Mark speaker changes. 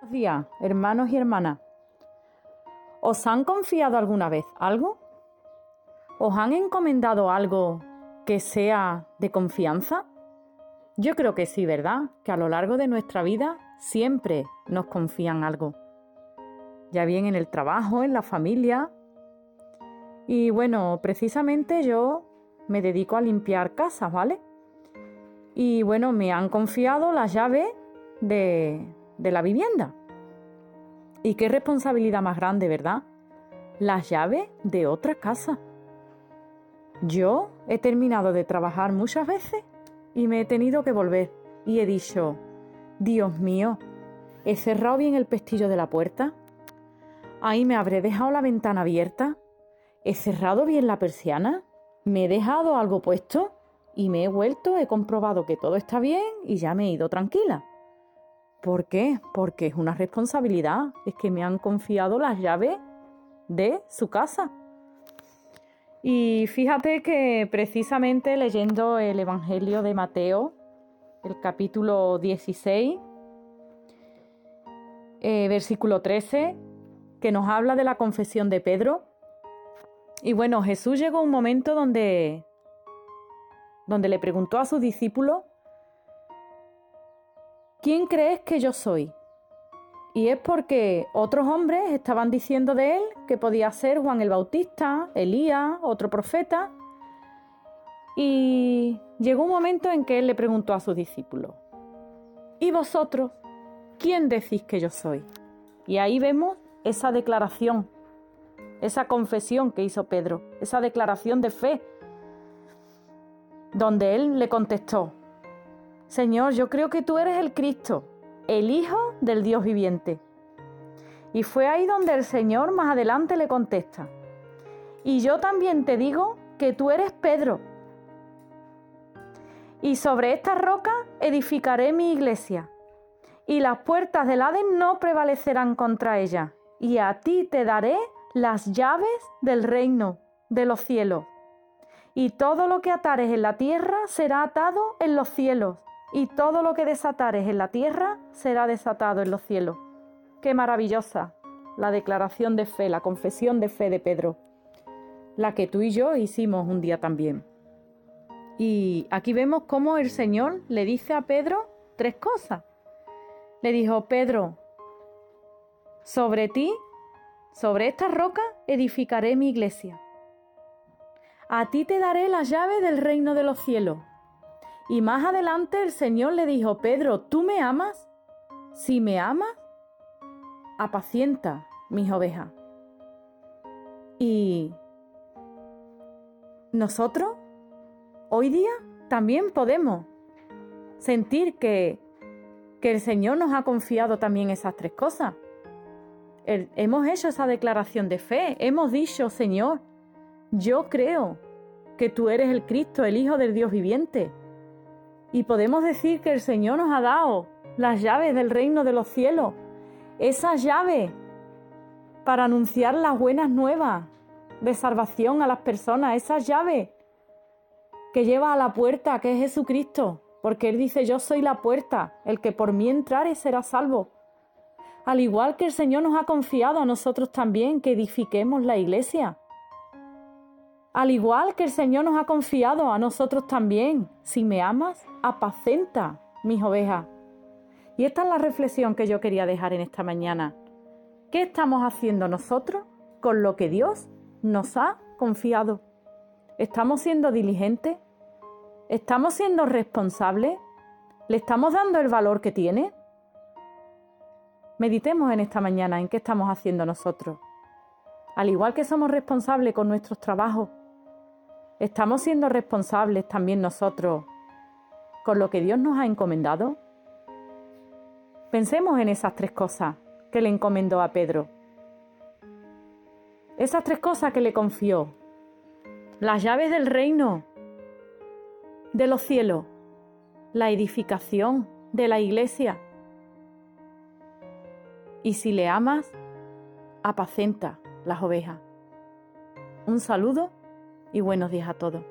Speaker 1: Buenos días, hermanos y hermanas. ¿Os han confiado alguna vez algo? ¿Os han encomendado algo que sea de confianza? Yo creo que sí, ¿verdad? Que a lo largo de nuestra vida siempre nos confían algo. Ya bien en el trabajo, en la familia. Y bueno, precisamente yo me dedico a limpiar casas, ¿vale? Y bueno, me han confiado las llaves de, de la vivienda. Y qué responsabilidad más grande, ¿verdad? Las llaves de otra casa. Yo he terminado de trabajar muchas veces y me he tenido que volver. Y he dicho, Dios mío, ¿he cerrado bien el pestillo de la puerta? ¿Ahí me habré dejado la ventana abierta? ¿He cerrado bien la persiana? ¿Me he dejado algo puesto? Y me he vuelto, he comprobado que todo está bien y ya me he ido tranquila. ¿Por qué? Porque es una responsabilidad. Es que me han confiado las llaves de su casa. Y fíjate que precisamente leyendo el Evangelio de Mateo, el capítulo 16, eh, versículo 13, que nos habla de la confesión de Pedro. Y bueno, Jesús llegó a un momento donde, donde le preguntó a sus discípulos ¿quién crees que yo soy? Y es porque otros hombres estaban diciendo de él que podía ser Juan el Bautista, Elías, otro profeta. Y llegó un momento en que él le preguntó a sus discípulos, ¿y vosotros quién decís que yo soy? Y ahí vemos esa declaración, esa confesión que hizo Pedro, esa declaración de fe, donde él le contestó, Señor, yo creo que tú eres el Cristo, el Hijo del Dios viviente. Y fue ahí donde el Señor más adelante le contesta, y yo también te digo que tú eres Pedro. Y sobre esta roca edificaré mi iglesia, y las puertas del Hades no prevalecerán contra ella, y a ti te daré las llaves del reino de los cielos. Y todo lo que atares en la tierra será atado en los cielos, y todo lo que desatares en la tierra será desatado en los cielos. Qué maravillosa la declaración de fe, la confesión de fe de Pedro, la que tú y yo hicimos un día también. Y aquí vemos cómo el Señor le dice a Pedro tres cosas. Le dijo, Pedro, sobre ti, sobre esta roca, edificaré mi iglesia. A ti te daré las llaves del reino de los cielos. Y más adelante el Señor le dijo, Pedro, ¿tú me amas? Si me amas, apacienta mis ovejas. Y nosotros, hoy día, también podemos sentir que, que el Señor nos ha confiado también esas tres cosas. hemos hecho esa declaración de fe, hemos dicho, Señor, yo creo que tú eres el Cristo, el Hijo del Dios viviente. Y podemos decir que el Señor nos ha dado las llaves del reino de los cielos, esas llaves para anunciar las buenas nuevas de salvación a las personas, esas llaves que lleva a la puerta, que es Jesucristo, porque Él dice, yo soy la puerta, el que por mí entrare será salvo. Al igual que el Señor nos ha confiado a nosotros también que edifiquemos la iglesia. Al igual que el Señor nos ha confiado a nosotros también, si me amas, apacenta mis ovejas. Y esta es la reflexión que yo quería dejar en esta mañana. ¿Qué estamos haciendo nosotros con lo que Dios nos ha confiado? ¿Estamos siendo diligentes? ¿Estamos siendo responsables? ¿Le estamos dando el valor que tiene? Meditemos en esta mañana en qué estamos haciendo nosotros. Al igual que somos responsables con nuestros trabajos, ¿Estamos siendo responsables también nosotros con lo que Dios nos ha encomendado? Pensemos en esas tres cosas que le encomendó a Pedro. Esas tres cosas que le confió. Las llaves del reino, de los cielos, la edificación de la iglesia. Y si le amas, apacenta las ovejas. Un saludo y buenos días a todos.